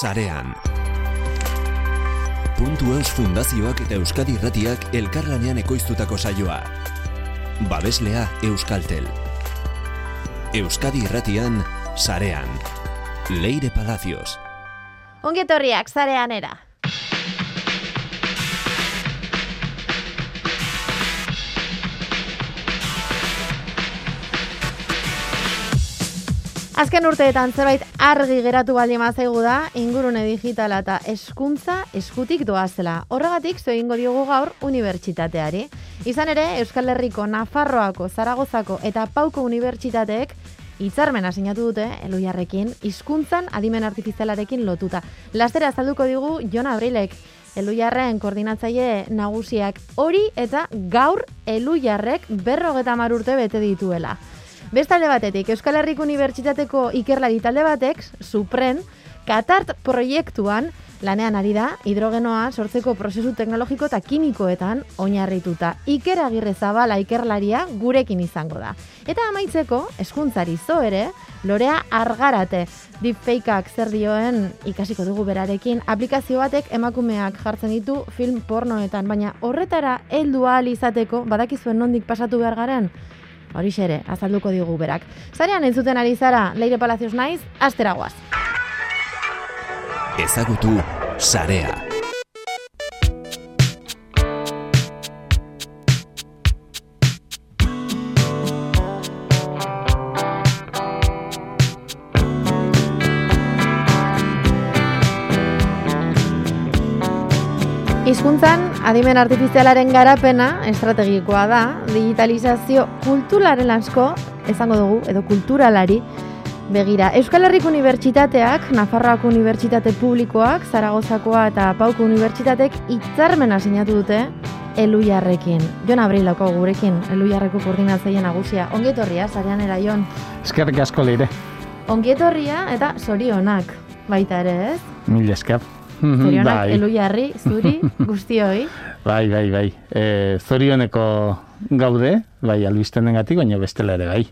sarean. Puntu Eus Fundazioak eta Euskadi Irratiak elkarlanean ekoiztutako saioa. Babeslea Euskaltel. Euskadi Irratian, sarean. Leire Palacios. Ongietorriak, zarean era. Azken urteetan zerbait argi geratu baldin mazaigu da, ingurune digitala eta eskuntza eskutik doazela. Horregatik, zo egingo diogu gaur unibertsitateari. Izan ere, Euskal Herriko, Nafarroako, Zaragozako eta Pauko unibertsitateek hitzarmena sinatu dute Eluiarrekin, hizkuntzan adimen artifizialarekin lotuta. Lastera azalduko digu Jon Abrilek, Eluiarren koordinatzaile nagusiak hori eta gaur Eluiarrek berrogeta urte bete dituela. Bestalde batetik, Euskal Herriko Unibertsitateko ikerlari talde batek, Supren, Katart proiektuan lanean ari da hidrogenoa sortzeko prozesu teknologiko eta kimikoetan oinarrituta. Iker Agirre Zabala ikerlaria gurekin izango da. Eta amaitzeko, eskuntzari zo ere, Lorea Argarate, deepfakeak zer dioen ikasiko dugu berarekin, aplikazio batek emakumeak jartzen ditu film pornoetan, baina horretara heldu ahal izateko badakizuen nondik pasatu behar garen, hori ere, azalduko digu berak. Zarean entzuten ari zara, Leire Palacios naiz, asteragoaz. Ezagutu sarea. Hizkuntzan adimen artifizialaren garapena estrategikoa da, digitalizazio kulturaren asko, esango dugu, edo kulturalari, begira. Euskal Herriko Unibertsitateak, Nafarroako Unibertsitate Publikoak, Zaragozakoa eta Pauko Unibertsitatek hitzarmena sinatu dute Eluiarrekin. Jon Abrilako gurekin, Eluiarreko koordinatzaile nagusia. Ongietorria, zarean era, Jon. Eskerrik asko leire. Ongietorria eta zorionak, baita ere, ez? Mil esker. Zorionak, Eluiarri, zuri, guztioi. Bai, bai, bai. E, zorioneko gaude, bai, albizten baina bestela ere, bai.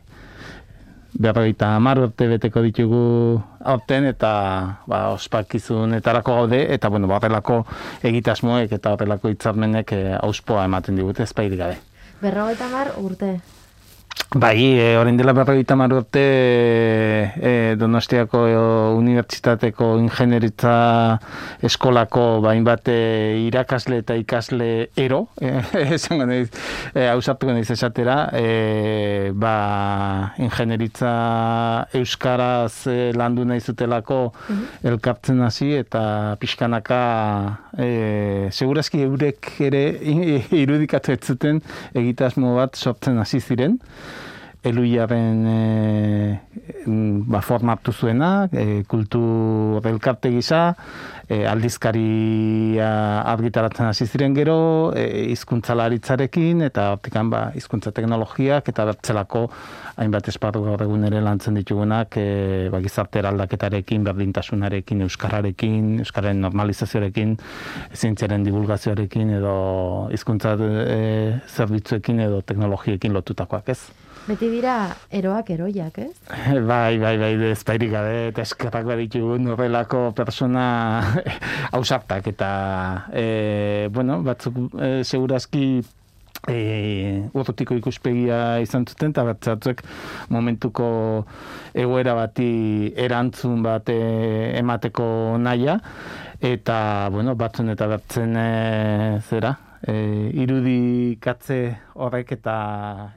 Berroita hamar urte beteko ditugu aurten eta ba, ospakizun etarako gaude, eta bueno, horrelako egitasmoek eta horrelako hitzarmenek e, auspoa ematen digute, ez gabe. Berrogeita hamar urte. Bai, e, orain dela berrogeita mar urte e, Donostiako e, Unibertsitateko Ingenieritza Eskolako bain bat e, irakasle eta ikasle ero, esango nahiz, e, hausartuko nahiz esatera, e, ba, Ingenieritza Euskaraz e, landu nahi zutelako mhm. elkartzen hasi eta pixkanaka e, segurazki eurek ere irudikatu ez zuten egitasmo bat sortzen hasi ziren eluiaren e, ba, formatu zuena, e, kultur elkarte gisa, e, aldizkaria argitaratzen hasi ziren gero, e, hizkuntzalaritzarekin eta hortikan ba, hizkuntza teknologiak eta bertzelako hainbat esparru gaur egun ere lantzen ditugunak e, ba, gizarte eraldaketarekin, berdintasunarekin, euskararekin, euskararen normalizazioarekin, zientziaren divulgazioarekin edo hizkuntza e, zerbitzuekin edo teknologiekin lotutakoak ez. Beti dira eroak eroiak, ez? Bai, bai, bai, ezpairik gabe, eta eskerrak baditu norrelako persona hausartak, eta, e, bueno, batzuk e, segurazki e, urrutiko ikuspegia izan zuten, eta batzuk momentuko egoera bati erantzun bat e, emateko naia, eta, bueno, batzun eta batzen e, zera, e, irudikatze horrek eta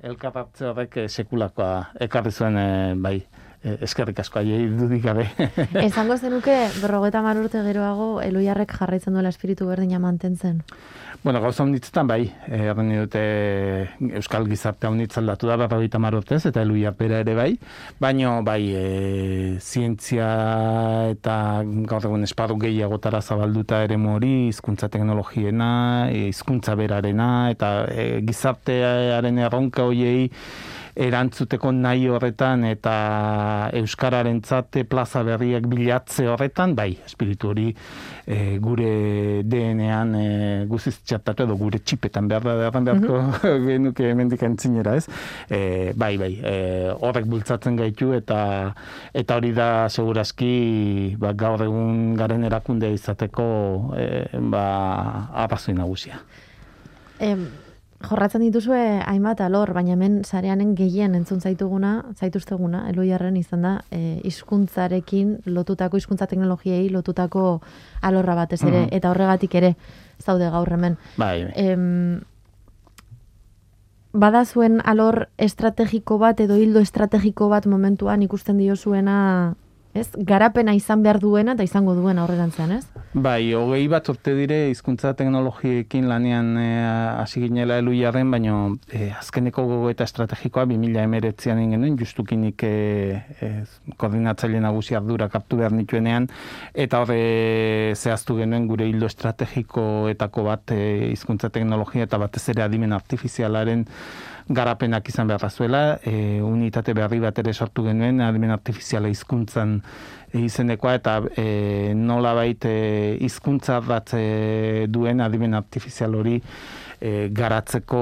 elkarratze horrek e, sekulakoa ekarri zuen e, bai e, eskerrik asko aiei dudik gabe. Esango zenuke berrogeta marurte geroago eloiarrek jarraitzen duela espiritu berdina mantentzen? Bueno, gauza honitzetan bai, eh, erren dute Euskal Gizarte honitz aldatu da berrogeita marotez, eta elu bera ere bai, baino bai e, zientzia eta gaur egun esparru gehiagotara zabalduta ere mori, hizkuntza teknologiena, hizkuntza berarena, eta e, gizartearen erronka hoiei erantzuteko nahi horretan eta euskararen zate plaza berriak bilatze horretan, bai, espiritu hori e, gure DNA-an e, guziz txartatu edo gure txipetan behar da erran beharko mm genuke emendik entzinera, ez? E, bai, bai, e, horrek bultzatzen gaitu eta eta hori da segurazki ba, gaur egun garen erakundea izateko e, ba, arrazoi nagusia. Em, jorratzen dituzue hainbat alor, baina hemen sareanen gehien entzun zaituguna, zaituzteguna, eloiarren izan da, e, hizkuntzarekin lotutako hizkuntza teknologiei lotutako alorra batez ere, Mhm. eta horregatik ere zaude gaur hemen. Bai, bai. Em, bada zuen alor estrategiko bat edo hildo estrategiko bat momentuan ikusten dio zuena, ez? Garapena izan behar duena eta izango duena aurrerantzean, ez? Bai, hogei bat urte dire hizkuntza teknologiekin lanean eh, hasi ginela elu jarren, baina eh, azkeneko gogo eta estrategikoa 2000 emeretzean genuen, justukinik eh, eh, koordinatzaile nagusi ardura kaptu behar nituenean, eta horre zehaztu genuen gure hildo estrategikoetako bat hizkuntza teknologia eta batez ere adimen artifizialaren garapenak izan behar zuela, e, unitate berri bat ere sortu genuen, adimen artifiziala hizkuntzan e, izenekoa, eta e, nola bait e, hizkuntza bat e, duen adimen artifizial hori e, garatzeko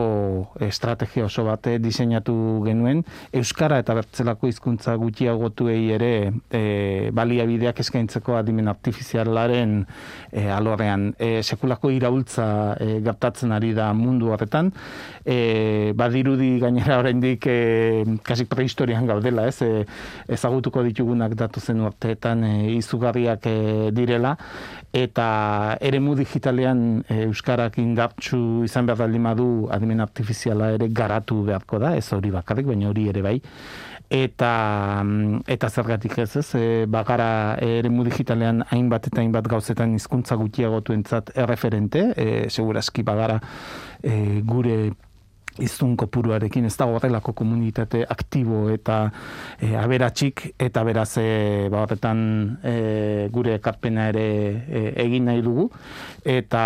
estrategia oso bat e, diseinatu genuen. Euskara eta bertzelako hizkuntza gutxiagotuei ere e, baliabideak eskaintzeko adimen artifizialaren e, alorrean. E, sekulako iraultza e, gertatzen ari da mundu horretan. E, badirudi gainera oraindik e, kasik prehistorian gaudela, ez? E, ezagutuko ditugunak datu zen urteetan e, izugarriak e, direla eta eremu digitalean e, euskarak indartsu izan behar baldin badu adimen artifiziala ere garatu beharko da, ez hori bakarrik, baina hori ere bai. Eta mm, eta zergatik ez ez? E, bagara eremu digitalean hainbat eta hainbat gauzetan hizkuntza gutxiagotuentzat erreferente e, segurazki bagara e, gure izun kopuruarekin ez da horrelako komunitate aktibo eta e, aberatxik eta beraz e, ba, horretan e, gure ekarpena ere e, egin nahi dugu eta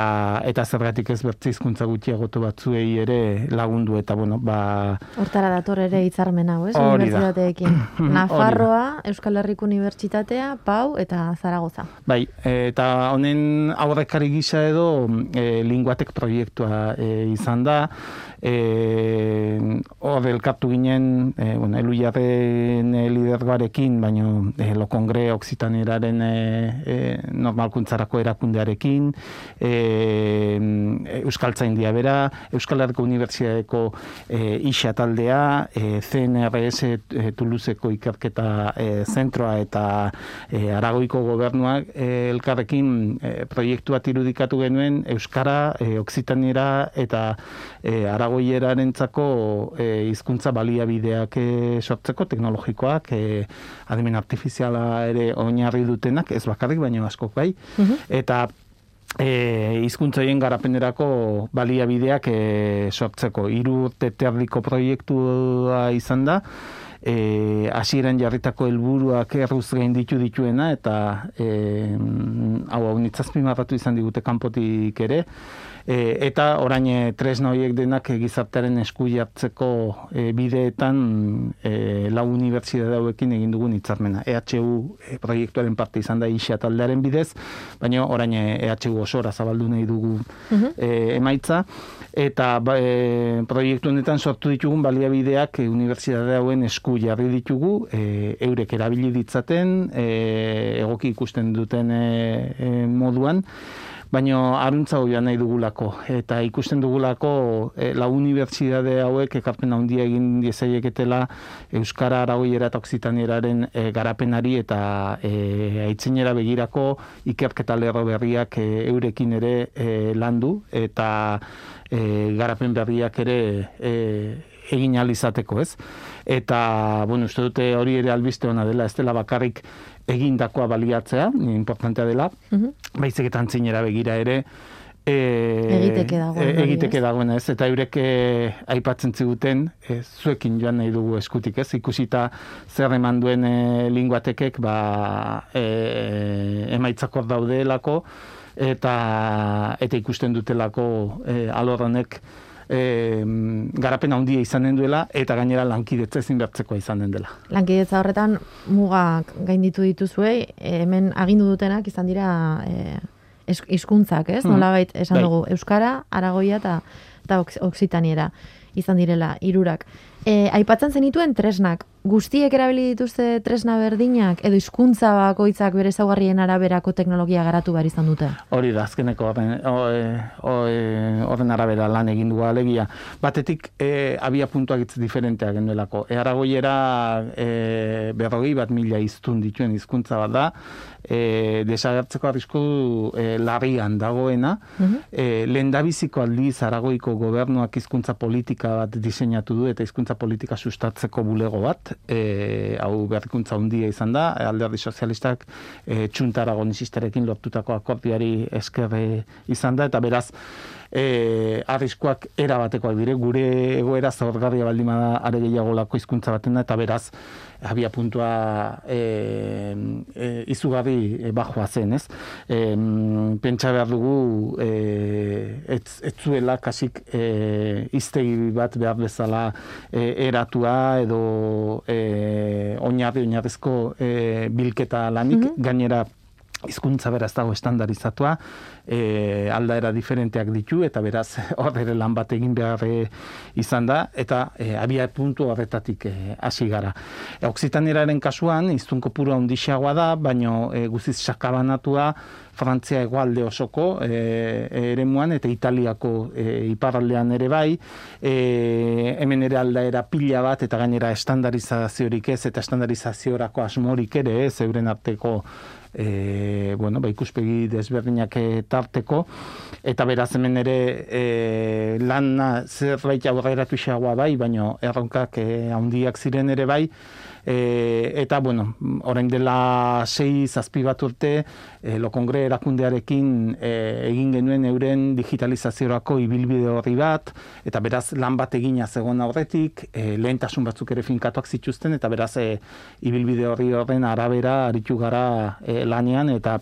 eta zergatik ez bertze hizkuntza gutxiagotu batzuei ere lagundu eta bueno ba Hortara dator ere hitzarmen hau, ez? Unibertsitateekin. Nafarroa, Euskal Herriko Unibertsitatea, Pau eta Zaragoza. Bai, eta honen aurrekari gisa edo e, linguatek proiektua e, izan da, e, hor elkartu ginen, e, bueno, elu jarren e, lidergoarekin, baino e, lo kongre oksitaneraren e, e, normalkuntzarako erakundearekin, e, Euskaltzaindia bera, Euskal Herriko Unibertsitateko e, isa taldea, e, CNRS e, Toulouseko ikerketa e, zentroa eta e, Aragoiko gobernuak e, elkarrekin e, proiektu bat irudikatu genuen Euskara, e, Oksitaniera eta e, Aragoierarentzako e, hizkuntza baliabideak e, sortzeko teknologikoak, e, adimen artifiziala ere oinarri dutenak, ez bakarrik, baina askok bai, eta e, hizkuntza horien garapenerako baliabideak e, sortzeko. Hiru urte terdiko proiektua izan da, e, hasieran jarritako helburuak erruz gain ditu dituena eta e, hau hau nitzazpimarratu izan digute kanpotik ere e, eta orain e, tresna horiek denak e, gizartearen esku jartzeko e, bideetan e, lau unibertsitate hauekin egin dugun hitzarmena. EHU e, proiektuaren parte izan da isa taldearen bidez, baina orain e, EHU osora zabaldu nahi dugu e, emaitza. Eta ba, e, proiektu honetan sortu ditugun baliabideak e, unibertsitate hauen esku jarri ditugu, e, eurek erabili ditzaten, e, egoki ikusten duten e, e, moduan, baina aruntza joan nahi dugulako eta ikusten dugulako e, la unibertsitate hauek ekarpen handia egin diezaieketela euskara aragoiera eta oksitanieraren e, garapenari eta e, aitzinera begirako ikerketa lerro berriak e, eurekin ere e, landu eta e, garapen berriak ere e, egin ahal izateko, ez? Eta, bueno, uste dute hori ere albiste ona dela, ez dela bakarrik egindakoa baliatzea, importantea dela, baizik eta antzinera begira ere, e, Egiteke dagoen e, egiteke ez? dagoena, ez? Eta eurek e, aipatzen ziguten, e, zuekin joan nahi dugu eskutik, ez? Ikusita zer eman duen e, linguatekek, ba, e, emaitzak hor daudelako, eta eta ikusten dutelako e, alor honek e, garapen handia izanen duela eta gainera lankidetza ezin bertzekoa izanen dela. Lankidetza horretan mugak gainditu dituzue, hemen agindu dutenak izan dira e, hizkuntzak, ez? Mm -hmm. esan bai. dugu euskara, aragoia eta eta oksitaniera izan direla hirurak. E, aipatzen zenituen tresnak, guztiek erabili dituzte tresna berdinak edo hizkuntza bakoitzak bere ezaugarrien araberako teknologia garatu behar izan dute? Hori da, azkeneko horren, horren arabera lan egin du alegia. Batetik, e, abia puntuak itz diferenteak genuelako. E, aragoiera e, berrogei bat mila iztun dituen hizkuntza bat da, e, desagertzeko arrisku e, larrian dagoena, mm lehen dabiziko aldiz aragoiko gobernuak hizkuntza politika bat diseinatu du eta hizkuntza politika sustatzeko bulego bat, e, hau berrikuntza handia izan da, alderdi sozialistak e, txunta aragonisistarekin lortutako akordioari eskerre izan da, eta beraz, e, arriskuak era batekoak dire, gure egoera zaurgarria baldima da are gehiago lako hizkuntza baten da, eta beraz, abia puntua e, e, izugarri e, bajoa zen, ez? E, pentsa behar dugu, e, ez, ez zuela kasik e, iztegi bat behar bezala e, eratua edo e, oinarri oinarrizko e, bilketa lanik, mm gainera hizkuntza beraz dago estandarizatua, e, aldaera diferenteak ditu, eta beraz hor ere lan bat egin behar e, izan da, eta e, abia puntu horretatik e, hasi gara. E, Oksitanieraren kasuan, iztun kopuru handixagoa da, baino e, guziz sakabanatua, Frantzia egualde osoko e, ere muan, eta Italiako e, iparaldean ere bai, e, hemen ere aldaera pila bat, eta gainera estandarizaziorik ez, eta estandarizaziorako asmorik ere ez, euren arteko e, bueno, ba, ikuspegi desberdinak e, tarteko, eta beraz hemen ere e, lana zerbait aurreratu xagoa bai, baino erronkak e, handiak ziren ere bai, e, eta bueno, orain dela sei zazpi bat urte e, lokongre erakundearekin e, egin genuen euren digitalizaziorako ibilbide horri bat eta beraz lan bat egina zegoen aurretik e, lehentasun batzuk ere finkatuak zituzten eta beraz e, ibilbide horri horren arabera aritu gara e, lanean eta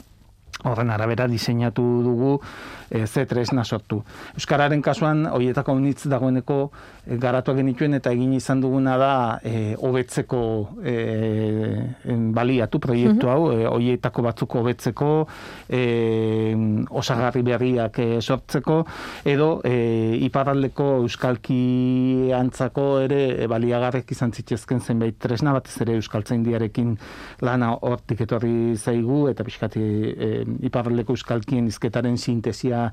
horren arabera diseinatu dugu e, ze tresna sortu. Euskararen kasuan, hoietako unitz dagoeneko e, garatu genituen eta egin izan duguna da e, hobetzeko e, baliatu proiektu hau, e, hoietako batzuk hobetzeko, e, osagarri berriak e, sortzeko, edo e, iparraldeko euskalki antzako ere e, baliagarrek izan zitzezken zenbait tresna, batez ere euskaltzain diarekin lana hortik etorri zaigu, eta pixkati e, iparraldeko euskalkien izketaren sintesia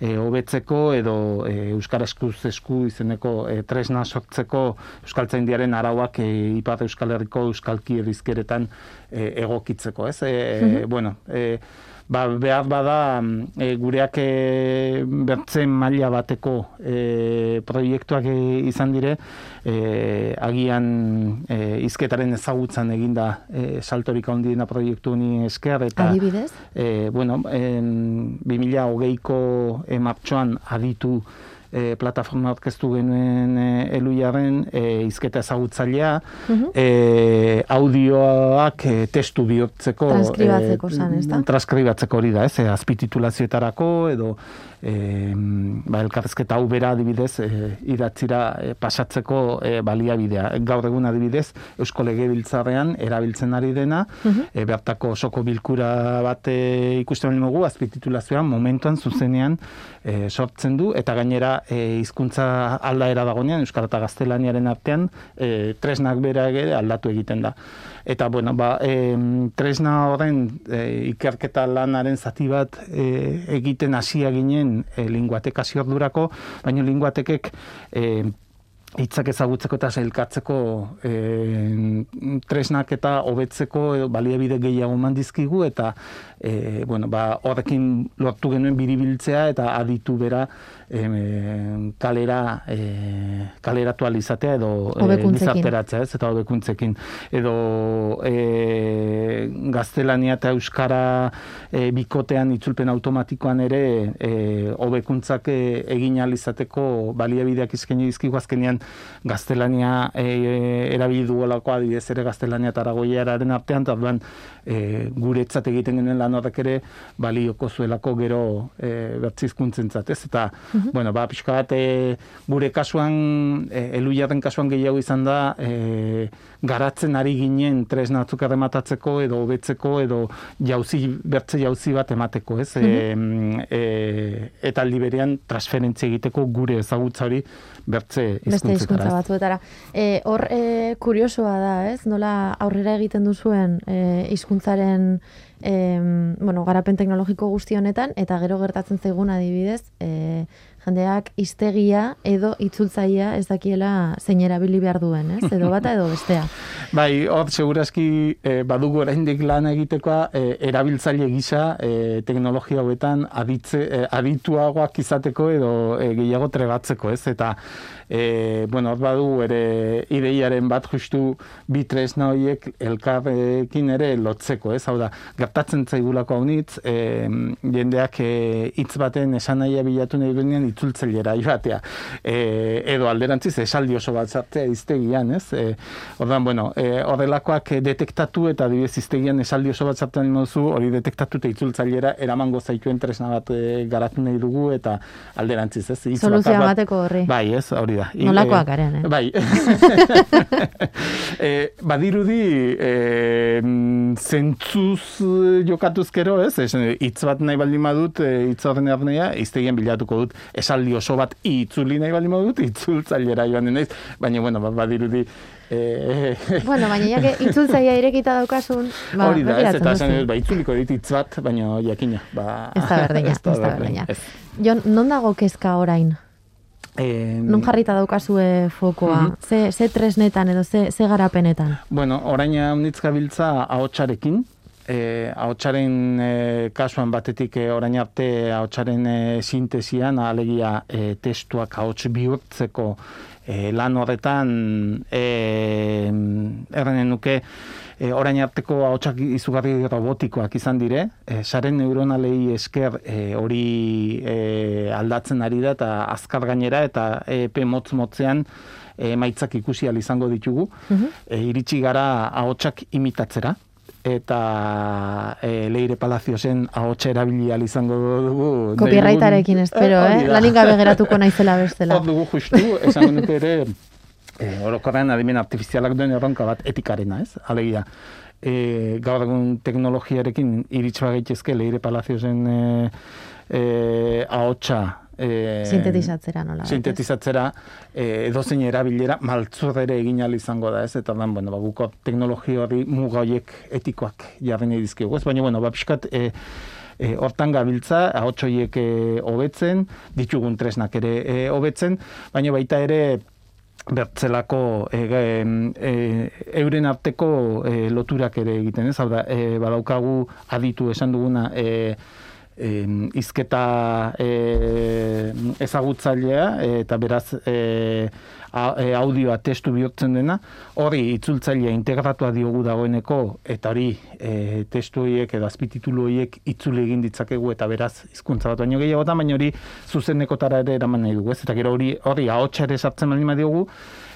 e, hobetzeko edo e, euskara eskuz esku izeneko e, tresna sortzeko euskaltzaindiaren arauak e, ipar euskal herriko euskalki erizkeretan e, egokitzeko, ez? E, e, bueno, e, ba, behar bada e, gureak e, bertzen maila bateko e, proiektuak e, izan dire, e, agian e, izketaren ezagutzan eginda e, saltorik handiena proiektu ni esker eta adibidez? e, bueno en 2020ko e, martxoan aditu e, plataforma orkestu genuen e, eluiaren e, izketa ezagutzailea uh audioak e, testu bihurtzeko transkribatzeko e, transkribatzeko hori da, ez, e, azpititulazioetarako edo e, ba, elkarrezketa hau bera adibidez e, idatzira e, pasatzeko e, baliabidea. Gaur egun adibidez Eusko Legebiltzarrean erabiltzen ari dena, uh bertako osoko bilkura bat e, ikusten dugu azpititulazioan momentuan zuzenean e, sortzen du eta gainera e, hizkuntza aldaera dagoenean euskara eta gaztelaniaren artean e, tresnak bera ere aldatu egiten da. Eta, bueno, ba, e, tresna horren e, ikerketa lanaren zati bat e, egiten hasia ginen e, linguatek ordurako, baina linguatekek e, hitzak ezagutzeko eta zelkatzeko e, tresnak eta hobetzeko baliabide gehiago mandizkigu eta e, bueno, ba, horrekin lortu genuen biribiltzea eta aditu bera e, kalera e, kaleratu alizatea edo e, ez, eta hobekuntzekin. Edo e, gaztelania eta euskara e, bikotean itzulpen automatikoan ere e, hobekuntzak e, egin alizateko baliabideak izkeni dizkigu azkenean gaztelania e, erabili duelako adibidez ere gaztelania eta aragoiararen artean, eta orduan e, guretzat egiten genuen lan horrek ere balioko zuelako gero e, bertzizkuntzen ez? Eta, mhm. bueno, ba, pixka bat, e, gure kasuan, e, elu kasuan gehiago izan da, e, garatzen ari ginen tresnatzuk errematatzeko edo hobetzeko edo jauzi, bertze jauzi bat emateko, ez? Mm e, eta aldi berean transferentzia egiteko gure ezagutza hori bertze. Beste batzuetara. E, hor e, kuriosoa da, ez? Nola aurrera egiten duzuen e, hizkuntzaren e, bueno, garapen teknologiko guzti honetan eta gero gertatzen zaigun adibidez, e, jendeak iztegia edo itzultzaia ez dakiela zein erabili behar duen, ez? Edo bata edo bestea. bai, hor, segurazki e, badugu oraindik lan egitekoa e, erabiltzaile gisa e, teknologia hauetan aditze, e, adituagoak izateko edo e, gehiago trebatzeko, ez? Eta e, bueno, hor badu ere ideiaren bat justu bi tresna horiek elkarrekin ere lotzeko, ez? Hau da, gertatzen zaigulako haunitz, e, jendeak e, hitz baten esan nahia bilatu nahi duenean itzultzailera joatea. E, edo alderantziz esaldi oso bat zartea iztegian, ez? E, ordan, bueno, e, horrelakoak detektatu eta dibez iztegian esaldi oso bat zartean mozu, hori detektatu eta itzultzailera eramango zaituen tresna bat e, garatu nahi dugu eta alderantziz, ez? Soluzioa bateko horri. Bai, ez, hori da. Nolakoak garen, eh? Bai. e, badirudi, e, zentzuz jokatuzkero, ez? hitz bat nahi baldin badut, e, hitz horren ernea, iztegien bilatuko dut, esaldi oso bat itzuli nahi baldin badut, itzultzailera joan denez, baina, bueno, badirudi, Eh, bueno, baina jake itzultzaia irekita daukasun, ba, Hori da, ez eta esan ba, itzuliko dit hitz bat, baina jakina. Ba, ez da berdina, ez da berdina. Jon, non dago kezka orain? Eh, non jarrita daukazue fokoa? Uh ze, ze tresnetan edo ze, ze garapenetan? Bueno, orain haunitz gabiltza ahotsarekin, eh, ahotsaren eh, kasuan batetik eh, orain arte ahotsaren eh, sintesian, alegia eh, testuak ahots bihurtzeko eh, lan horretan eh, errenen nuke, e, orain arteko ahotsak izugarri robotikoak izan dire, e, saren neuronalei esker e, hori e, aldatzen ari da eta azkar gainera eta EP motz motzean e, maitzak ikusi izango ditugu, mm iritsi gara ahotsak imitatzera eta e, leire palaziozen ahotsa erabili izango dugu. Copyrightarekin espero, eh? Lanin gabe geratuko naizela bestela. Hor dugu justu, esan ere, e, orokorrean adimen artifizialak duen erronka bat etikarena, ez? Alegia, e, gaur egun teknologiarekin iritsa gaitezke leire palaziozen e, e, ahotsa e, sintetizatzera nola sintetizatzera e, edozein erabilera maltzur ere egin izango da ez? Eta dan, bueno, baguko teknologia hori muga horiek etikoak jarri nahi dizkigu ez? Baina bueno, bapiskat e, e, hortan gabiltza, ahotsoiek hobetzen, ditugun tresnak ere hobetzen, baina baita ere bertzelako e, e, euren arteko e, loturak ere egiten, ez? Hau da, e, badaukagu aditu esan duguna e, e, izketa e, ezagutzailea eta beraz e, audioa testu bihurtzen dena, hori itzultzailea integratua diogu dagoeneko, eta hori e, testu horiek edo azpititulu horiek itzule egin ditzakegu eta beraz hizkuntza bat baino gehiago da, baina hori zuzenekotara ere eraman nahi dugu, ez? Eta gero hori hori ahotsa ere sartzen baldin diogu,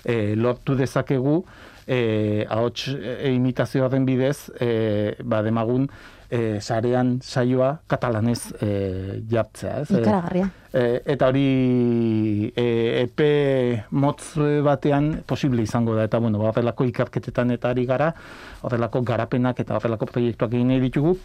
e, lortu dezakegu e, ahots e, imitazio horren bidez, e, ba, demagun, e, sarean saioa katalanez e, jartzea. Ez? Ikaragarria. E, eta hori e, epe motz batean posible izango da. Eta bueno, horrelako ikarketetan eta ari gara, horrelako garapenak eta horrelako proiektuak egin nahi ditugu.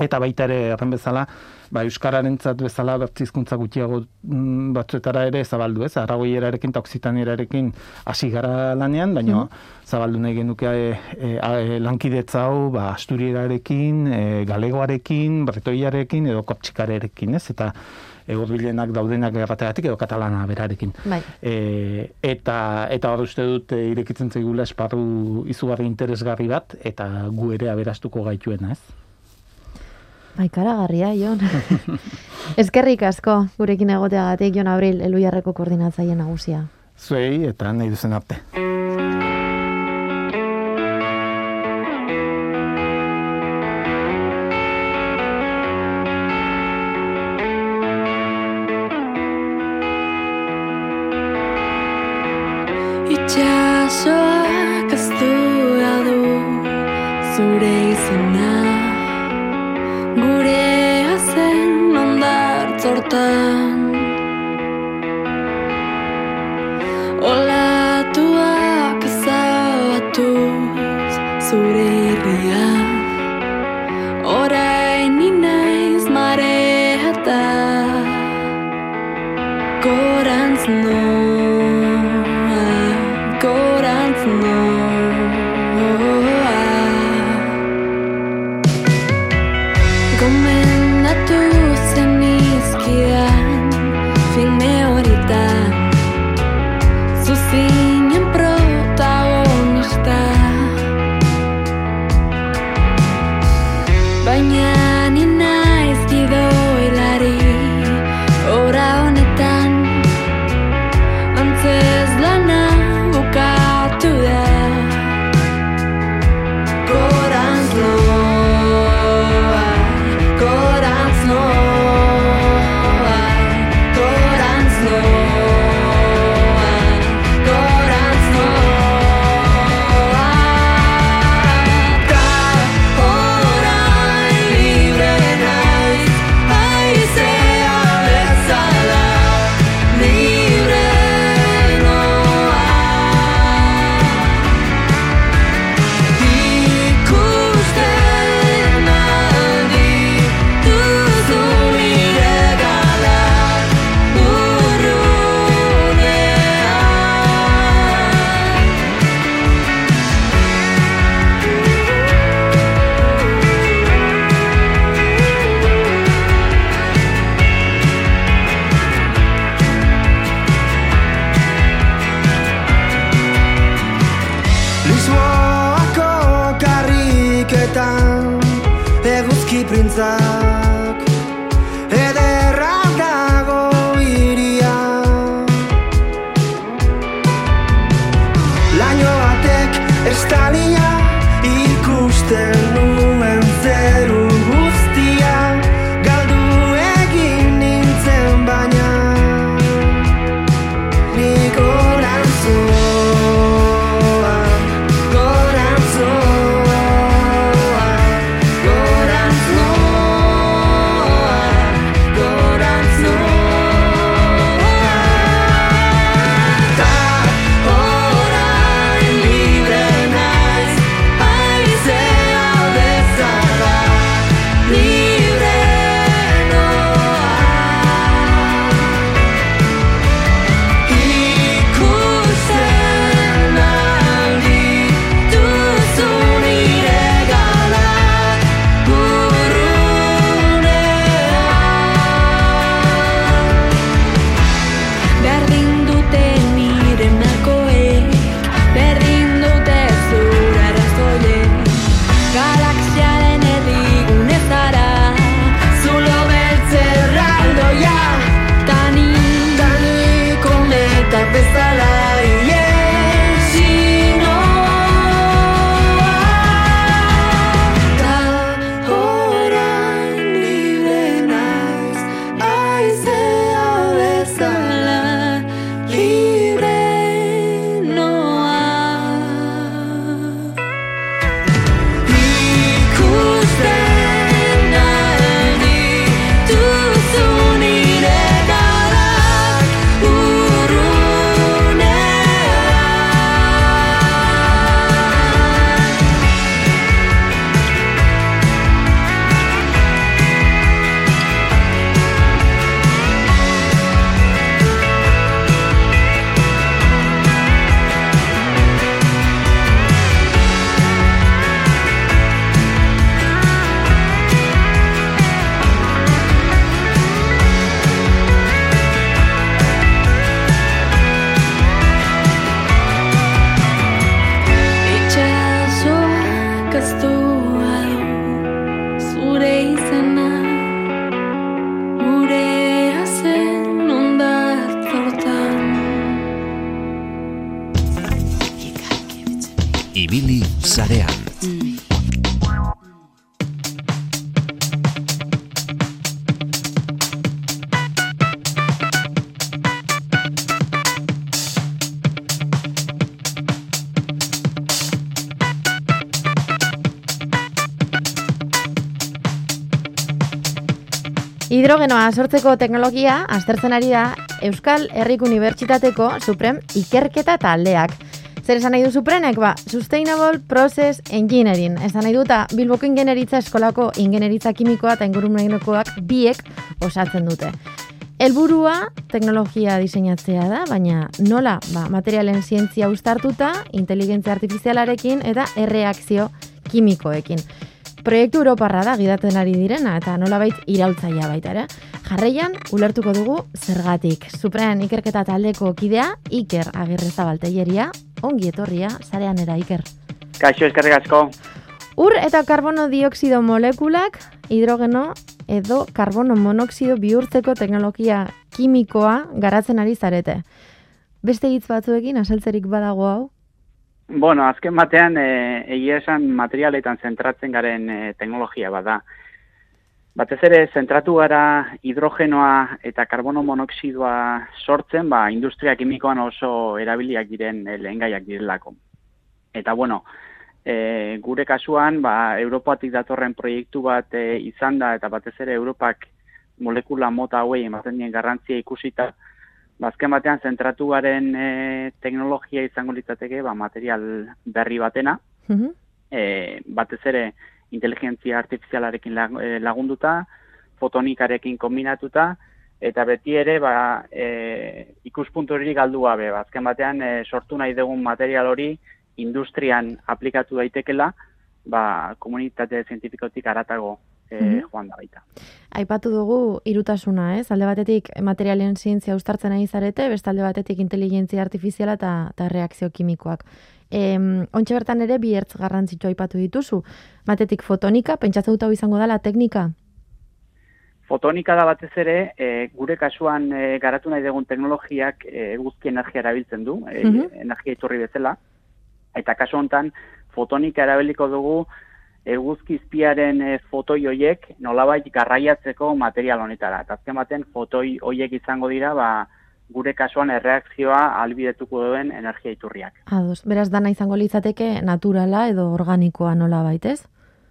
Eta baita ere, erren bezala, ba, Euskararen bezala bertzizkuntza gutxiago mm, batzuetara ere zabaldu, ez? Arragoi erarekin eta oksitan erarekin hasi gara lanean, baina mm zabaldu nahi genuke e, e, lankidetza hau, ba, asturierarekin, e, galegoarekin, bretoiarekin edo koptxikarerekin, ez? Eta egurbilenak daudenak errategatik edo katalana berarekin. Bai. E, eta eta hor uste dut irekitzen zaigula esparru izugarri interesgarri bat, eta gu ere aberastuko gaituena, ez? Bai, karagarria, Jon. Ezkerrik asko, gurekin egoteagatik, Jon Abril, eluiarreko koordinatzaile nagusia. Zuei, eta nahi duzen arte. Sortzeko teknologia aztertzen ari da Euskal Herriko Unibertsitateko Suprem ikerketa taldeak. Zer esan nahi du Suprenek? Ba, Sustainable Process Engineering. Esan nahi duta Bilboko Ingenieritza Eskolako Ingenieritza Kimikoa eta Ingurumenekoak biek osatzen dute. Helburua teknologia diseinatzea da, baina nola ba, materialen zientzia ustartuta, inteligentzia artifizialarekin eta erreakzio kimikoekin. Proiektu Europarra da gidatzen ari direna eta nolabait iraultzaia baita ere. Jarraian ulertuko dugu zergatik. Supren ikerketa taldeko kidea Iker Agirrezabalteieria, ongi etorria sarean era Iker. Kaixo, eskerrik asko. Ur eta karbono dioksido molekulak hidrogeno edo karbono monoxido bihurtzeko teknologia kimikoa garatzen ari zarete. Beste hitz batzuekin asaltzerik badago hau? Bueno, azken batean, e, egia esan materialetan zentratzen garen e, teknologia bada. Batez ere, zentratu gara hidrogenoa eta karbono monoxidoa sortzen, ba, industria kimikoan oso erabiliak diren e, lehengaiak direlako. Eta, bueno, e, gure kasuan, ba, Europatik datorren proiektu bat e, izan da, eta batez ere Europak molekula mota hauei ematen dien garrantzia ikusita, ba, azken batean zentratu garen e, teknologia izango litzateke ba, material berri batena, Mhm. e, batez ere inteligentzia artifizialarekin lag- e, lagunduta, fotonikarekin kombinatuta, eta beti ere ba, e, ikuspuntu hori galdu gabe. Ba, azken batean e, sortu nahi dugun material hori industrian aplikatu daitekela, ba, komunitate zientifikotik aratago e, Mhm. joan da baita. Aipatu dugu irutasuna, ez? Alde batetik materialen zientzia ustartzen ari zarete, beste alde batetik inteligentzia artifiziala eta, eta reakzio kimikoak. Em, ontxe bertan ere bi ertz garrantzitsua aipatu dituzu. Batetik fotonika, pentsatzen dut hau izango dela teknika? Fotonika da batez ere, e, gure kasuan e, garatu nahi dugun teknologiak e, eguzki energia erabiltzen du, e, Mhm. energia iturri bezala, eta kasu honetan fotonika erabiliko dugu eguzki izpiaren e, fotoi hoiek nolabait garraiatzeko material honetara. Eta azken baten fotoi hoiek izango dira, ba, gure kasuan erreakzioa albidetuko duen energia iturriak. Ados, beraz dana izango litzateke naturala edo organikoa nola baitez?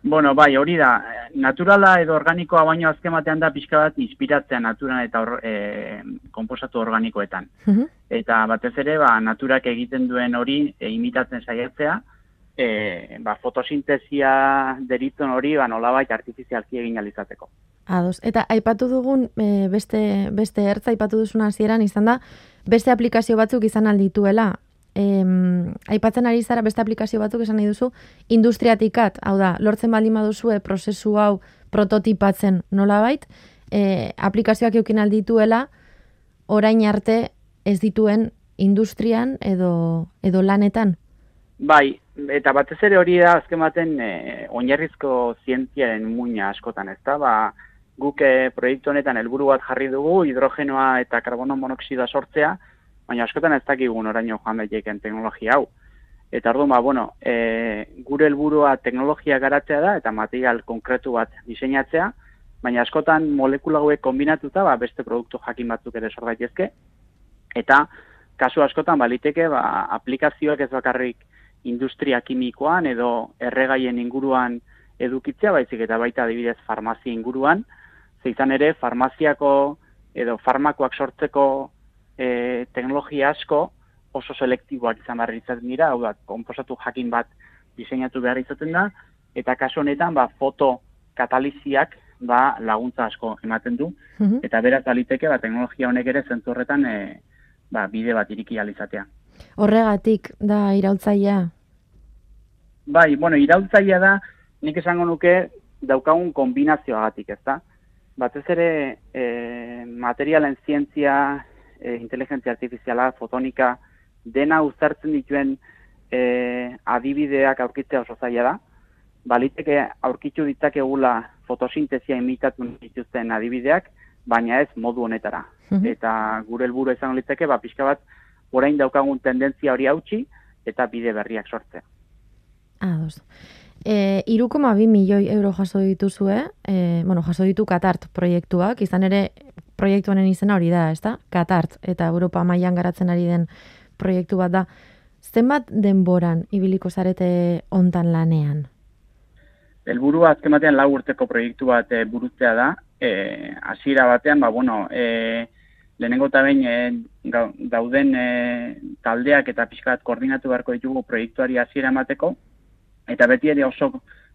Bueno, bai, hori da. Naturala edo organikoa baino azken batean da pixka bat inspiratzea naturan eta or, e, komposatu organikoetan. Mhm. Eta batez ere, ba, naturak egiten duen hori e, imitatzen saiatzea, e, ba, fotosintesia deritzen hori ba, nolabait artifizialki egin alizateko. Ados. Eta aipatu dugun e, beste, beste ertz aipatu duzuna hasieran izan da, beste aplikazio batzuk izan aldituela. Em, aipatzen ari zara beste aplikazio batzuk esan nahi duzu, industriatikat, hau da, lortzen baldin baduzue prozesu hau prototipatzen nolabait, e, aplikazioak eukin aldituela, orain arte ez dituen industrian edo, edo lanetan. Bai, eta batez ere hori da azken baten e, oinarrizko zientziaren muina askotan, ezta? Ba, guk e, proiektu honetan helburu bat jarri dugu hidrogenoa eta karbono monoxidoa sortzea, baina askotan ez dakigun oraino joan daiteken teknologia hau. Eta orduan, ba, bueno, e, gure helburua teknologia garatzea da eta material konkretu bat diseinatzea, baina askotan molekula hauek kombinatuta ba, beste produktu jakin batzuk ere sor daitezke. Eta kasu askotan baliteke ba, aplikazioak ez bakarrik industria kimikoan edo erregaien inguruan edukitzea, baizik eta baita adibidez farmazia inguruan, ze izan ere farmaziako edo farmakoak sortzeko e, teknologia asko oso selektiboak izan behar izaten dira, hau da, konposatu jakin bat diseinatu behar izaten da, eta kasu honetan ba, foto kataliziak ba, laguntza asko ematen du, Mhm. eta beraz aliteke ba, teknologia honek ere zentzu horretan e, ba, bide bat iriki ahal izatea. Horregatik da iraultzailea. Bai, bueno, iraultzailea da, nik esango nuke daukagun kombinazioagatik, ezta? Batez ere, e, materialen zientzia, e, inteligentzia artifiziala, fotonika, dena uztartzen dituen e, adibideak aurkitzea oso zaila da. Baliteke aurkitu ditzakegula fotosintesia imitatu dituzten adibideak, baina ez modu honetara. Mhm. Eta gure helburu izango litzake, ba, pixka bat, orain daukagun tendentzia hori hautsi, eta bide berriak sortzea. Ados. E, irukoma bi milioi euro jaso dituzue, e, bueno, jaso ditu Katart proiektuak, izan ere proiektu honen izena hori da, ezta? Katart, eta Europa mailan garatzen ari den proiektu bat da. Zenbat denboran ibiliko zarete hontan lanean? Helburua azken batean lau urteko proiektu bat e, burutzea da, e, hasiera batean, ba, bueno, e, lehenengo eta behin e, dauden e, taldeak eta pixkat koordinatu beharko ditugu proiektuari hasiera emateko, eta beti ere oso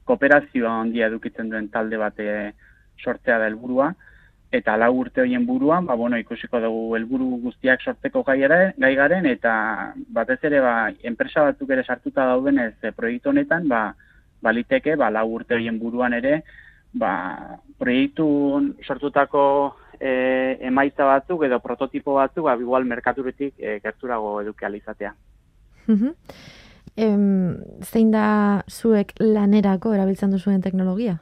kooperazioa handia edukitzen duen talde bat e, sortzea da helburua, eta lau urte horien buruan, ba, bueno, ikusiko dugu helburu guztiak sortzeko gai, ere, gai garen, eta batez ere, ba, enpresa batzuk ere sartuta daudenez e, proiektu honetan, ba, baliteke, ba, lau urte horien buruan ere, ba, proiektu sortutako e, emaitza batzuk edo prototipo batzuk, ba, igual merkaturetik e, gerturago eduki alizatea. Mhm. Em, zein da zuek lanerako erabiltzen duzuen teknologia?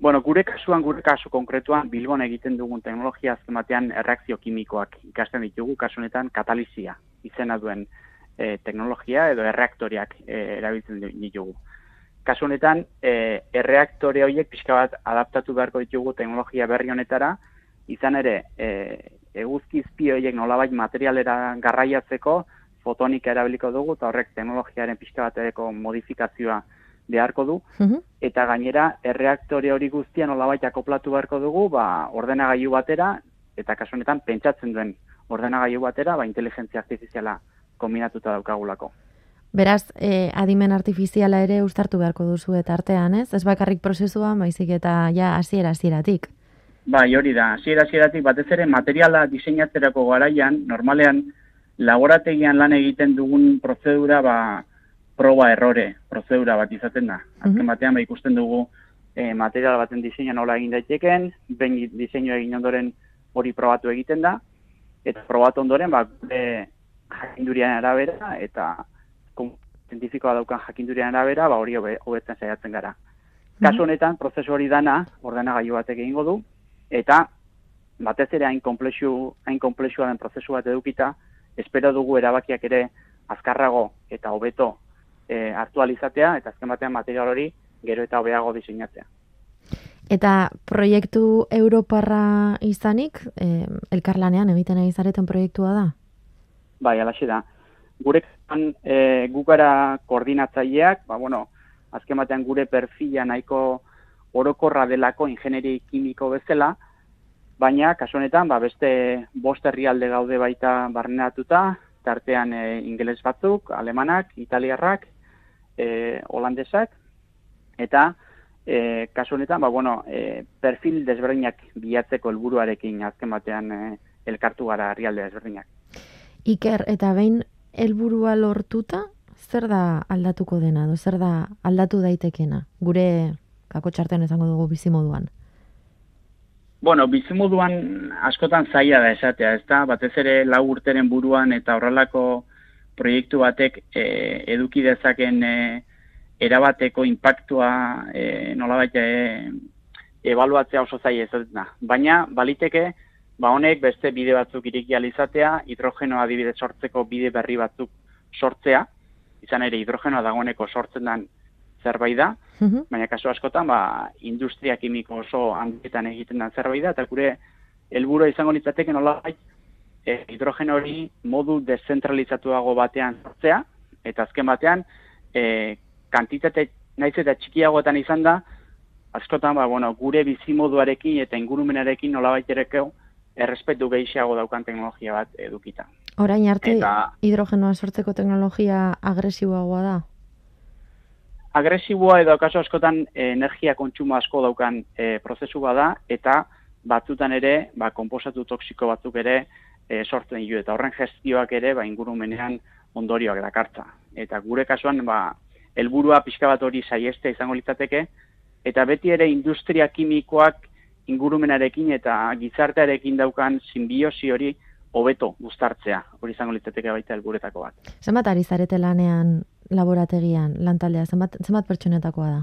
Bueno, gure kasuan, gure kasu konkretuan, Bilbon egiten dugun teknologia azken batean erreakzio kimikoak ikasten ditugu, kasu honetan katalizia izena duen e, teknologia edo erreaktoreak e, erabiltzen ditugu. Kasu honetan, e, erreaktore horiek pixka bat adaptatu beharko ditugu teknologia berri honetara, izan ere, e, eguzki izpi horiek nolabait materialera garraiatzeko fotonika erabiliko dugu, eta horrek teknologiaren pixka batereko modifikazioa beharko du, Mhm. eta gainera erreaktore hori guztia nolabait akoplatu beharko dugu ba, ordenagailu batera eta kasu honetan pentsatzen duen ordenagailu batera ba, inteligentzia artifiziala kombinatuta daukagulako. Beraz, e, adimen artifiziala ere ustartu beharko duzu eta artean, ez? Ez bakarrik prozesua, baizik eta ja hasiera hasieratik. Bai, hori da, hasiera hasieratik batez ere materiala diseinatzerako garaian normalean laborategian lan egiten dugun prozedura ba, proba errore prozedura bat izaten da. Azken Mhm. batean ba, ikusten dugu e, material baten diseina nola egin daiteken, behin diseinua egin ondoren hori probatu egiten da, eta probatu ondoren ba, gure jakindurian arabera eta zientifikoa daukan jakindurian arabera ba, hori hobe- hobetzen saiatzen gara. Kasu honetan, prozesu hori dana ordenagailu batek egingo du, eta batez ere hain komplexu, hain komplexua den prozesu bat edukita, espero dugu erabakiak ere azkarrago eta hobeto e, hartu alizatea, eta azken batean material hori gero eta hobeago diseinatzea. Eta proiektu Europarra izanik, e, elkarlanean egiten ari zareten proiektua da? Bai, alaxe da. Gure kasuan, e, gu gara koordinatzaileak, ba, bueno, azken batean gure perfila nahiko orokorra delako ingenieri kimiko bezala, baina kasu honetan ba, beste bost herrialde gaude baita barneratuta, tartean e, ingeles batzuk, alemanak, italiarrak, e, holandesak, eta e, kasu honetan, ba, bueno, e, perfil desberdinak bilatzeko helburuarekin azken batean e, elkartu gara herrialde desberdinak. Iker, eta behin helburua lortuta, zer da aldatuko dena, edo zer da aldatu daitekena? Gure kako txartean esango dugu bizimoduan. Bueno, bizimoduan askotan zaila da esatea, ezta? Batez ere lau urteren buruan eta horrelako proiektu batek e, eduki dezaken e, erabateko impactua e, nolabait e, ebaluatzea oso zaila ez da. Baina baliteke ba honek beste bide batzuk ireki ahal izatea, hidrogenoa adibidez sortzeko bide berri batzuk sortzea, izan ere hidrogenoa dagoeneko sortzen den zerbait da, Mhm. baina kasu askotan ba, industria kimiko oso handietan egiten den zerbait da, eta gure helburua izango litzateke nolabait e, hidrogeno hori modu dezentralizatuago batean sortzea, eta azken batean e, kantitate naiz eta txikiagoetan izan da, askotan ba, bueno, gure bizimoduarekin eta ingurumenarekin nolabait ereko errespetu gehiago daukan teknologia bat edukita. Orain arte Eta- hidrogenoa sortzeko teknologia agresiboagoa da. Agresiboa edo kaso askotan eh, energia kontsumo asko daukan e, prozesu bada eta batzutan ere ba, konposatu toksiko batzuk ere e, sortzen ditu eta horren gestioak ere ba, ingurumenean ondorioak dakartza. Eta gure kasuan ba, helburua pixka bat hori saiestea izango litzateke eta beti ere industria kimikoak ingurumenarekin eta gizartearekin daukan simbiosi hori hobeto guztartzea. Hori izango litzateke baita helburetako bat. Zenbat ari zarete lanean laborategian, lantaldea, zenbat, zenbat pertsonetakoa da?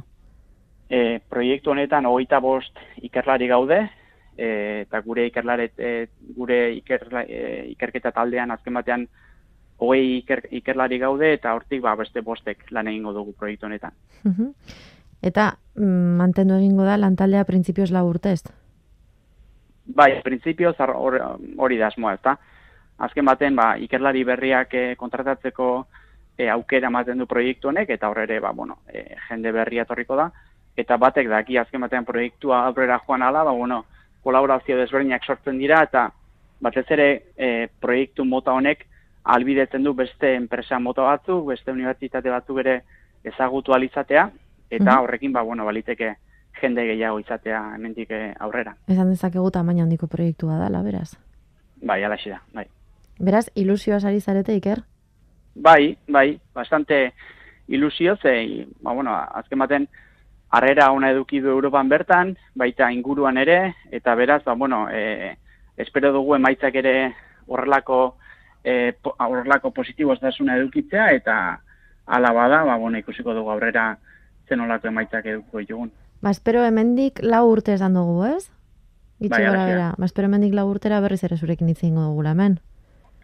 E, proiektu honetan hogeita bost ikerlari gaude, e, eta gure ikerlaret, e, gure ikerla, e, ikerketa taldean azken batean hogei iker, ikerlari gaude, eta hortik ba, beste bostek lan egingo dugu proiektu honetan. Mhm. Eta mm, mantendu egingo da lantaldea printzipioz lau urtez. Bai, hor- hori da asmoa, ezta? Azken baten, ba, ikerlari berriak e, kontratatzeko e, aukera ematen du proiektu honek, eta horre ere, ba, bueno, e, jende berria etorriko da, eta batek daki azken batean proiektua aurrera joan ala, ba, bueno, kolaborazio desberdinak sortzen dira, eta batez ere e, proiektu mota honek albidetzen du beste enpresa mota batzuk, beste unibertsitate batzuk ere ezagutu alizatea, eta Mhm. horrekin, ba, bueno, baliteke jende gehiago izatea hemendik eh, aurrera. Esan dezakegu tamaina handiko proiektua dela, beraz. Bai, alaxi da, bai. Beraz, ilusioa sari zarete, Iker? Bai, bai, bastante ilusio, ze, ba, bueno, azken baten, harrera ona eduki du Europan bertan, baita inguruan ere, eta beraz, ba, bueno, e, espero dugu emaitzak ere horrelako, e, po, horrelako positibostasuna edukitzea, eta ala bada, ba, bueno, ikusiko dugu aurrera zenolako emaitzak edukiko ditugun. Ba, espero hemendik lau urte esan dugu, ez? Gitxi Bai, gora da. bera. Ba, espero hemendik lau urtera berriz ere zurekin hitz egingo dugula hemen.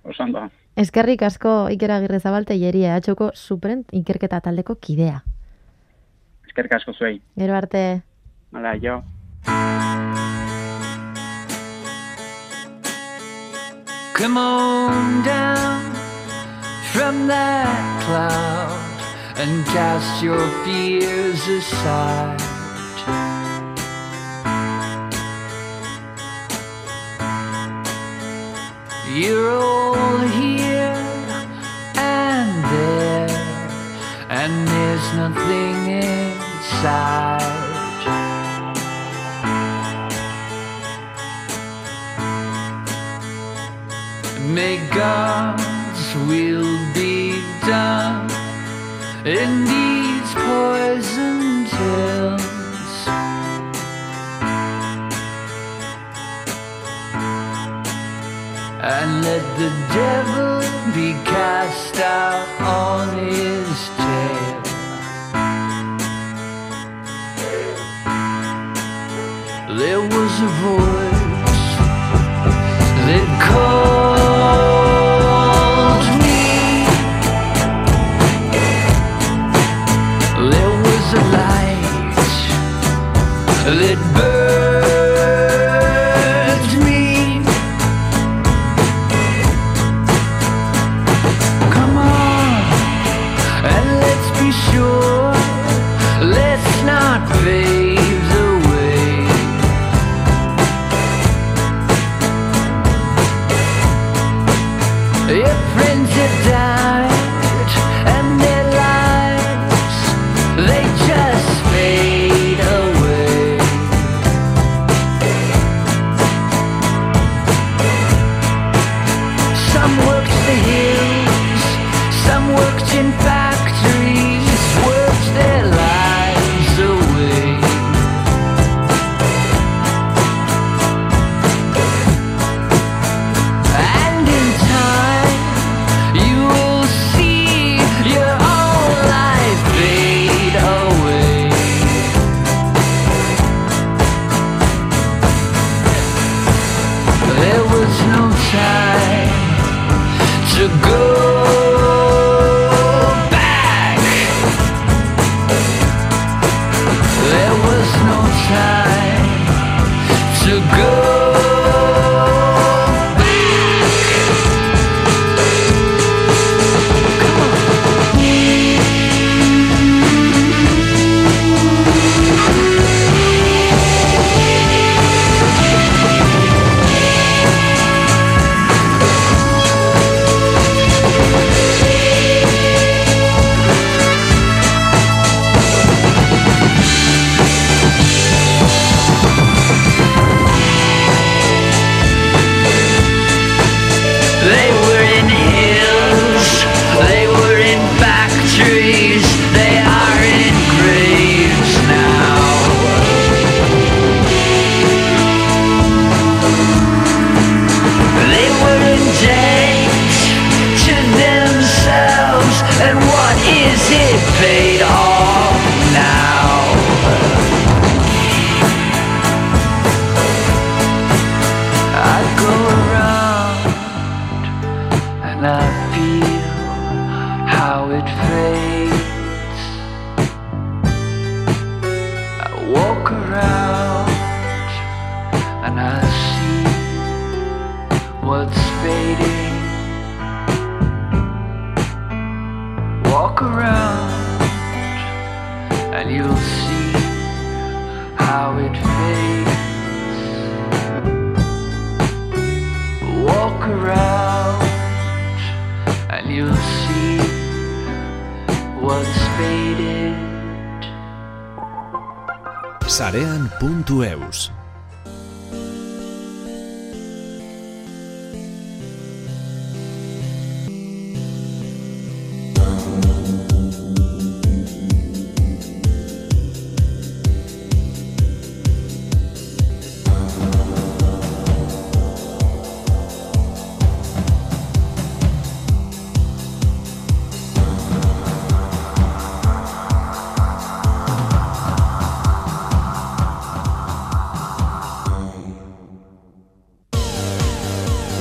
Osando, Eskerrik asko Iker Agirre Zabalte jeria atxoko superen ikerketa taldeko kidea. eskerrik asko zuei. Gero arte, Hala, jo. Come on down from that cloud and cast your fears aside. You're all here and there, and there's nothing inside. May God's will be done in these poisoned let the devil be cast out on his tail. There was a voice that called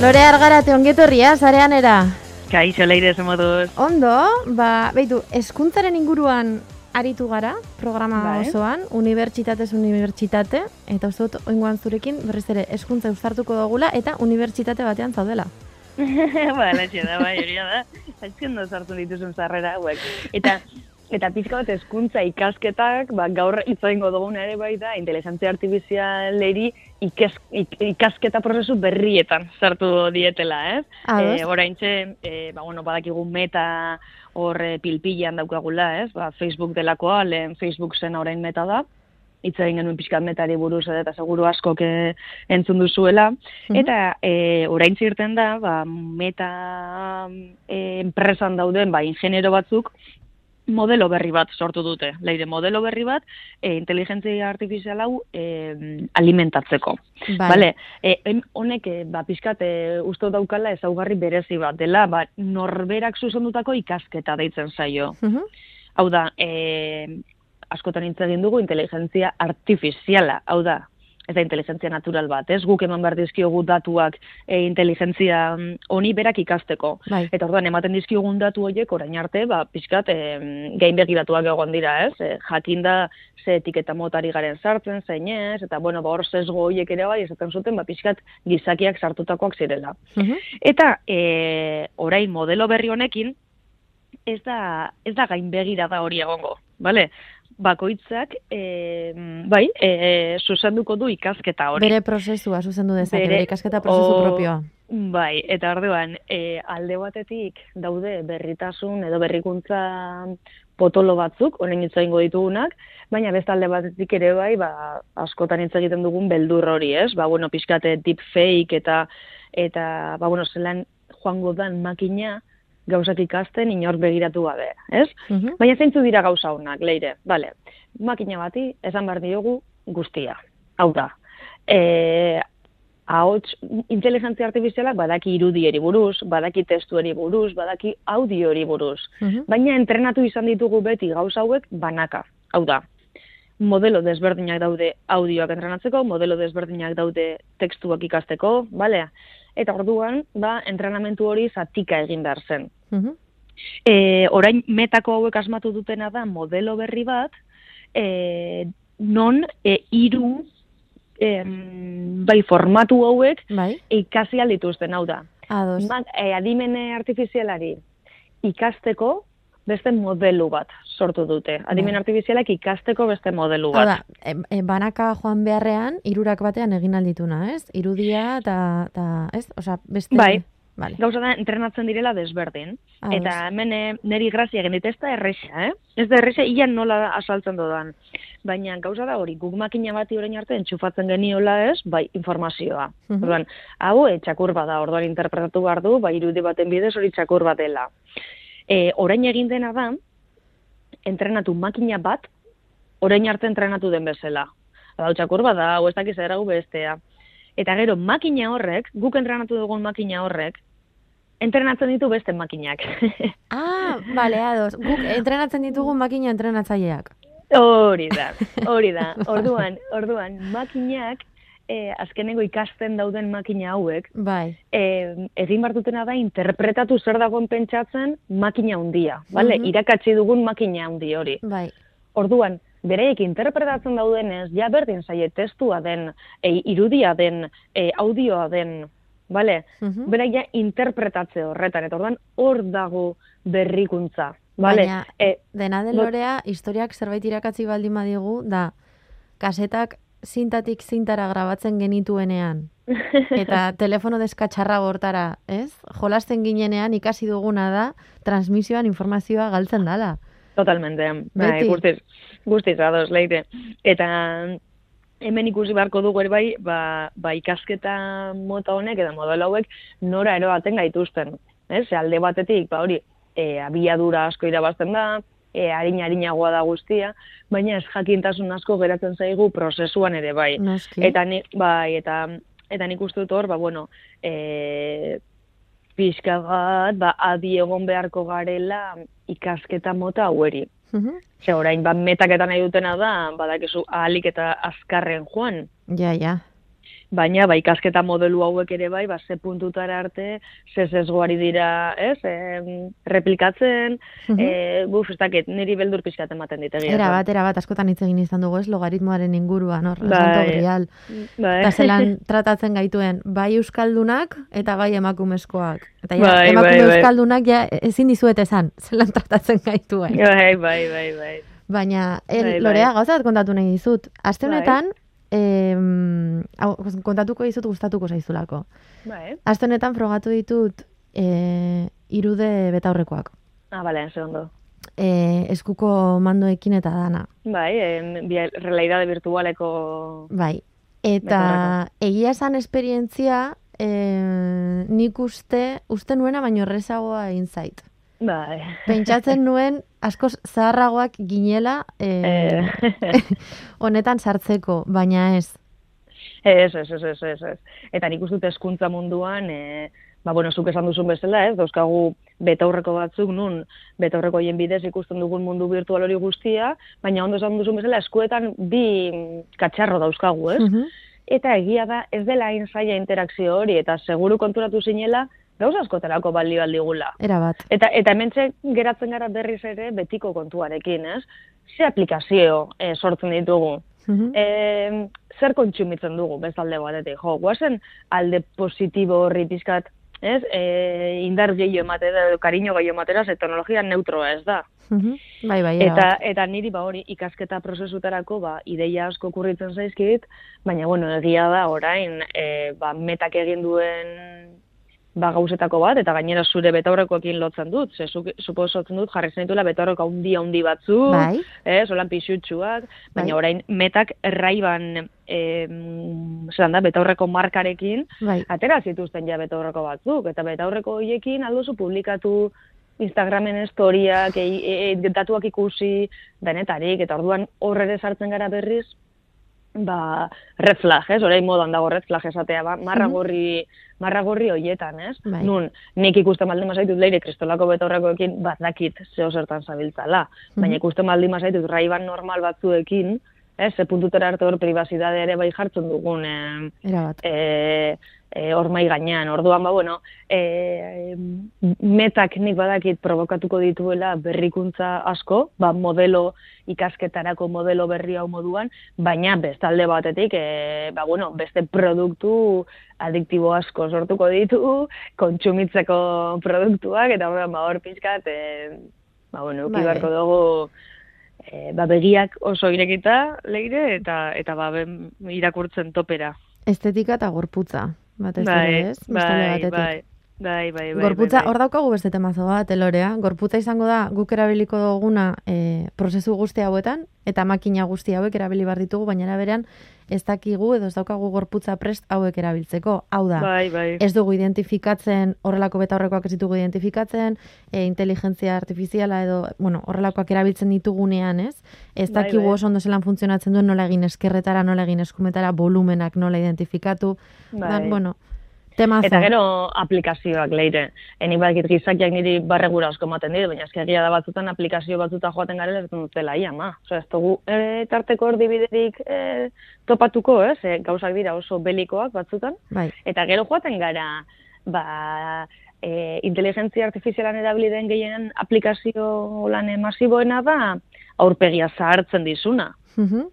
Lore argarate ongetorria, zareanera. Kaixo leire moduz. Ondo, ba, beitu, eskuntzaren inguruan aritu gara, programa Bai. osoan, unibertsitatez unibertsitate, eta uste dut, oingoan zurekin, berriz ere, eskuntza eustartuko dugula, eta unibertsitate batean zaudela. ba, latxe da, bai, hori da. Zaizken da sartu dituzun zarrera hauek. Eta, eta pizka bat eskuntza ikasketak, ba, gaur itzoingo dugun ere bai da, inteligentzia artifizialeri ikes, ik, ikasketa prozesu berrietan sartu dietela, ez? Ados. E, oraintxe, e, ba, bueno, badakigu meta hor e, pilpilan daukagula, ez? Ba, Facebook delakoa, lehen Facebook zen orain meta da, hitz egin genuen pixkat metari buruz eta seguru asko entzun duzuela. Mhm. Eta e, orain irten da, ba, meta enpresan dauden ba, ingenero batzuk, modelo berri bat sortu dute. Leire, modelo berri bat, e, inteligentzia artifizial hau e, alimentatzeko. Bai. Vale, e, honek e, ba, pixkat e, uste daukala ezaugarri berezi bat dela, ba, norberak zuzendutako ikasketa deitzen zaio. Mhm. Hau da, e, askotan hitz egin dugu inteligentzia artifiziala, hau da, ez da inteligentzia natural bat, ez guk eman behar dizkiogu datuak e, inteligentzia mm, honi berak ikasteko. Bai. Eta orduan ematen dizkiogun datu horiek orain arte, ba, pixkat, e, gain begiratuak egon dira, ez? E, jakinda ze etiketa motari garen sartzen, zein ez, eta bueno, ba, hor sesgo horiek ere bai, esaten zuten, ba, pixkat gizakiak sartutakoak zirela. Mhm. Eta e, orain modelo berri honekin ez da ez da gainbegira da hori egongo, bale? Bakoitzak e, bai, e, zuzenduko du ikasketa hori. Bere prozesua zuzendu dezake, Bere- bere ikasketa prozesu o- propioa. Bai, eta orduan, e, alde batetik daude berritasun edo berrikuntza potolo batzuk, orain hitz egingo ditugunak, baina beste alde batetik ere bai, ba, askotan hitz egiten dugun beldur hori, ez? Ba, bueno, pixkate deepfake eta, eta ba, bueno, zelan joango dan makina gauzak ikasten inor begiratu gabe, ez? Mhm. Baina zeintzu dira gauza honak, leire, bale, makina bati esan behar diogu guztia. Hau da, e, ahots inteligentzia artifizialak badaki irudieri buruz, badaki testueri buruz, badaki audiori buruz. Mhm. Baina entrenatu izan ditugu beti gauza hauek banaka. Hau da, modelo desberdinak daude audioak entrenatzeko, modelo desberdinak daude tekstuak ikasteko, bale? Eta orduan, ba, entrenamentu hori zatika egin behar zen. Mhm. E, orain metako hauek asmatu dutena da modelo berri bat, e, non e, iru em, bai formatu hauek Bai, ikasi aldituzten, hau da. ados. Ma, e, adimene artifizialari ikasteko beste modelu bat sortu dute. Adimen Bai. artifizialak ikasteko beste modelu bat. da, e, e, banaka joan beharrean, irurak batean egin aldituna, ez? Irudia eta, ez? Osa, beste... Bai. Vale. Gauza da, entrenatzen direla desberdin. Ados. Eta hemen eh, neri grazia egin ez da erresa, eh? Ez da erresa, ian nola asaltzen dodan. Baina gauza da hori, guk makina bati orain arte entxufatzen geniola ez, bai, informazioa. Mhm. Orduan, hau e, txakur bada, orduan interpretatu behar du, bai, irudi baten bidez hori txakur bat dela. E, orain egin dena da, entrenatu makina bat, orain arte entrenatu den bezala. Hau txakur bada, hau ez dakiz eragu bestea. Eta gero, makina horrek, guk entrenatu dugun makina horrek, entrenatzen ditu beste makinak. Ah, bale, ados. Guk entrenatzen ditugu makina entrenatzaileak. hori da, hori da. Orduan, orduan, makinak, eh, azkenengo ikasten dauden makina hauek, Bai. eh, egin behar dutena da interpretatu zer dagoen pentsatzen makina handia, bale? Mhm. Irakatsi dugun makina handi hori. Bai. Orduan, bereiek interpretatzen daudenez, ja berdin zaie testua den, e, irudia den, e, audioa den, bale? Mhm. Berak ja interpretatze horretan, eta orduan hor dago berrikuntza, bale? Baina, E, Dena den Bo- lorea, historiak zerbait irakatzi baldin badigu, da, kasetak zintatik zintara grabatzen genituenean, eta telefono deskatxarra bortara, ez? Jolasten ginenean ikasi duguna da, transmisioan informazioa galtzen dala. Totalmente. Bai, guztiz, guztiz ados, leire. Eta hemen ikusi beharko dugu ere bai, ba, ba ikasketa mota honek eta modelo hauek nora eroaten gaituzten. Ez? Alde batetik, ba hori, e, abiadura asko irabazten da, e, harina harinagoa da guztia, baina ez jakintasun asko geratzen zaigu prozesuan ere bai. Noski. Eta ni, bai, eta eta nik uste dut hor, ba bueno, e, pixka bat, ba adi egon beharko garela ikasketa mota haueri. Mhm. Ze orain ba metaketan nahi dutena da, badakizu ahalik eta azkarren joan. Ja, ja. Baina ba ikasketa modelu hauek ere bai, ba ze puntutara arte, ze sesgoari dira, ez? E, replikatzen, Mhm. eh, buf, ez dakit, niri beldur pixkat ematen dit egia Era bat, era bat, askotan hitz egin izan dugu, ez, logaritmoaren inguruan, hor, Bai. grial. Bai. Zelan tratatzen gaituen, bai euskaldunak eta bai emakumezkoak. Eta ja, Bai, emakume bai, bai. euskaldunak ja ezin dizuet esan, zelan tratatzen gaituen. Bai, bai, bai, bai. Baina, el, Bai, bai. Lorea, gauza bat kontatu nahi dizut. Aste Bai. Em, hau, kontatuko dizut gustatuko zaizulako. Bai. Aste honetan frogatu ditut e, irude betaurrekoak. Ah, bale, ze ondo. E, eskuko mandoekin eta dana. Bai, bi- realidade virtualeko... Bai. Eta egia esan esperientzia e, nik uste, uste nuena baino errezagoa egin zait. Bai. Pentsatzen nuen askoz zaharragoak ginela e, Eh, honetan sartzeko, baina ez. ez, ez, ez, ez, ez. Eta nik uste hezkuntza munduan, e, ba, bueno, zuk esan duzun bezala, ez, dauzkagu betaurreko batzuk nun, betaurreko hien bidez ikusten dugun mundu virtual hori guztia, baina ondo esan duzun bezala, eskuetan bi katxarro dauzkagu, ez? Mhm. Eta egia da, ez dela hain zaila interakzio hori, eta seguru konturatu zinela, gauza askotarako balio aldigula. Era bat. Eta, eta hementxe geratzen gara berriz ere betiko kontuarekin, ez? Ze aplikazio eh, sortzen ditugu? Mhm. E, zer kontsumitzen dugu bestalde batetik? Jo, guazen alde positibo horri pizkat, ez? E, indar gehiago ematera, kariño gehiago ematera, ze teknologia neutroa ez da. Mhm. Bai, bai, era Eta, bat. eta niri ba hori ikasketa prozesutarako ba ideia asko kurritzen zaizkit, baina bueno, egia da orain e, ba, metak egin duen ba, gauzetako bat, eta gainera zure betaurrekoekin lotzen dut, ze suposatzen dut jarri zenituela betaurreko handi handi batzu, Bai. eh, solan pixutxuak, baina Bai. orain metak erraiban e, zelan da, betaurreko markarekin, Bai. atera zituzten ja betaurreko batzuk, eta betaurreko horiekin aldozu publikatu Instagramen historiak, e, e, e, datuak ikusi, denetarik, eta orduan horre sartzen gara berriz, ba, red flag, ez? Orain modan dago red flag esatea, ba, marra gorri, marra gorri hoietan, ez? Bai. Nun, nik ikusten baldin mazaitut leire kristolako betorrekoekin bat dakit zeo zertan zabiltzala. Baina ikusten baldin mazaitut raiban normal batzuekin, ez? Ze puntutera arte hor privazitate ere bai jartzen dugun, eh, Era bat. E, e, hor mai gainean. Orduan, ba, bueno, e, metak nik badakit provokatuko dituela berrikuntza asko, ba, modelo ikasketarako modelo berri hau moduan, baina bestalde batetik, e, ba, bueno, beste produktu adiktibo asko sortuko ditu, kontsumitzeko produktuak, eta orduan, ba, hor pixkat, e, ba, bueno, Bai, uki beharko dugu, e, ba, begiak oso irekita leire, eta, eta ba, ben, irakurtzen topera. Estetika eta gorputza. Batez ere, ez? Bestalde bai, batetik. bai, bai, bai, bai, Gorputza, bai, hor daukagu beste temazo bat, elorea. Gorputza izango da, guk erabiliko duguna e, prozesu guzti hauetan, eta makina guzti hauek erabili bar ditugu, baina berean ez dakigu edo ez daukagu gorputza prest hauek erabiltzeko. Hau da, bai, bai, ez dugu identifikatzen, horrelako betaurrekoak ez ditugu identifikatzen, e, inteligentzia artifiziala edo, bueno, horrelakoak erabiltzen ditugunean, ez? Ez Bai, dakigu bai. oso ondo zelan funtzionatzen duen nola egin eskerretara, nola egin eskumetara, volumenak nola identifikatu. Bai. Dan, bueno, temazo. Eta gero aplikazioak leire. Eni badakit gizakiak niri barregura asko ematen dit, baina eski egia da batzutan aplikazio batzuta joaten garela ez dutela ia, ma. Osea, ez dugu e, tarteko erdibiderik e, topatuko, ez? E, gauzak dira oso belikoak batzutan. Bai, Eta gero joaten gara, ba, e, inteligentzia artifizialan erabili den gehien aplikazio lan masiboena da aurpegia zahartzen dizuna. Mhm.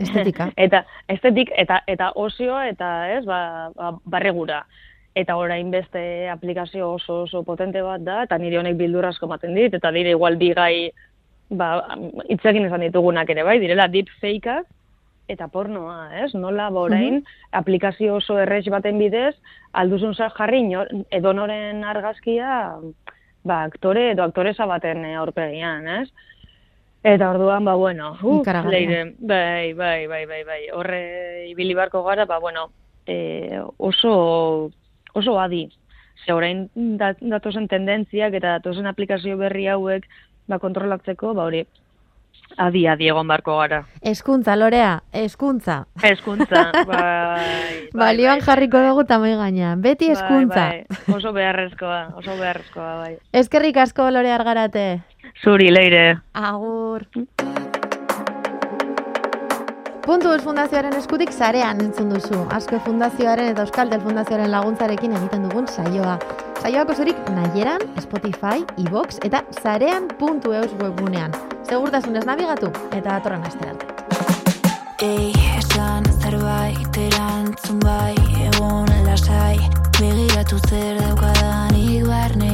Estetika. eta estetik eta eta osioa eta ez ba, ba barregura. Eta orain beste aplikazio oso oso potente bat da eta nire honek bildur asko ematen dit eta dire igual bi gai ba hitz egin izan ditugunak ere bai direla deep fakeak eta pornoa, ez? Nola borain aplikazio oso errex baten bidez, alduzun za jarri edonoren argazkia ba, aktore edo aktoresa baten aurpegian, ez? Eta orduan, ba, bueno, Ikaragarria. leire, bai, bai, bai, bai, bai, horre ibili barko gara, ba, bueno, e, oso, oso adi. Ze orain dat, datozen tendentziak eta datozen aplikazio berri hauek ba, kontrolatzeko, ba, hori, adi, adi egon barko gara. Eskuntza, Lorea, eskuntza. Eskuntza, bai, bai, Balioan bai, jarriko dugu tamai gainean. Beti bai, eskuntza. bai, oso beharrezkoa, oso beharrezkoa, bai. Eskerrik asko, Lore Argarate. Zuri, leire. Agur. Puntu Eus Fundazioaren eskutik sarean entzun duzu. Asko Fundazioaren eta Euskaldel Fundazioaren laguntzarekin egiten dugun saioa. Saioak osorik nahieran, Spotify, iVox eta sarean.eus webgunean. Segurtasunez nabigatu eta atorren astera arte. Ei, esan zerbait erantzun bai, egon lasai, begiratu zer daukadanik barnean,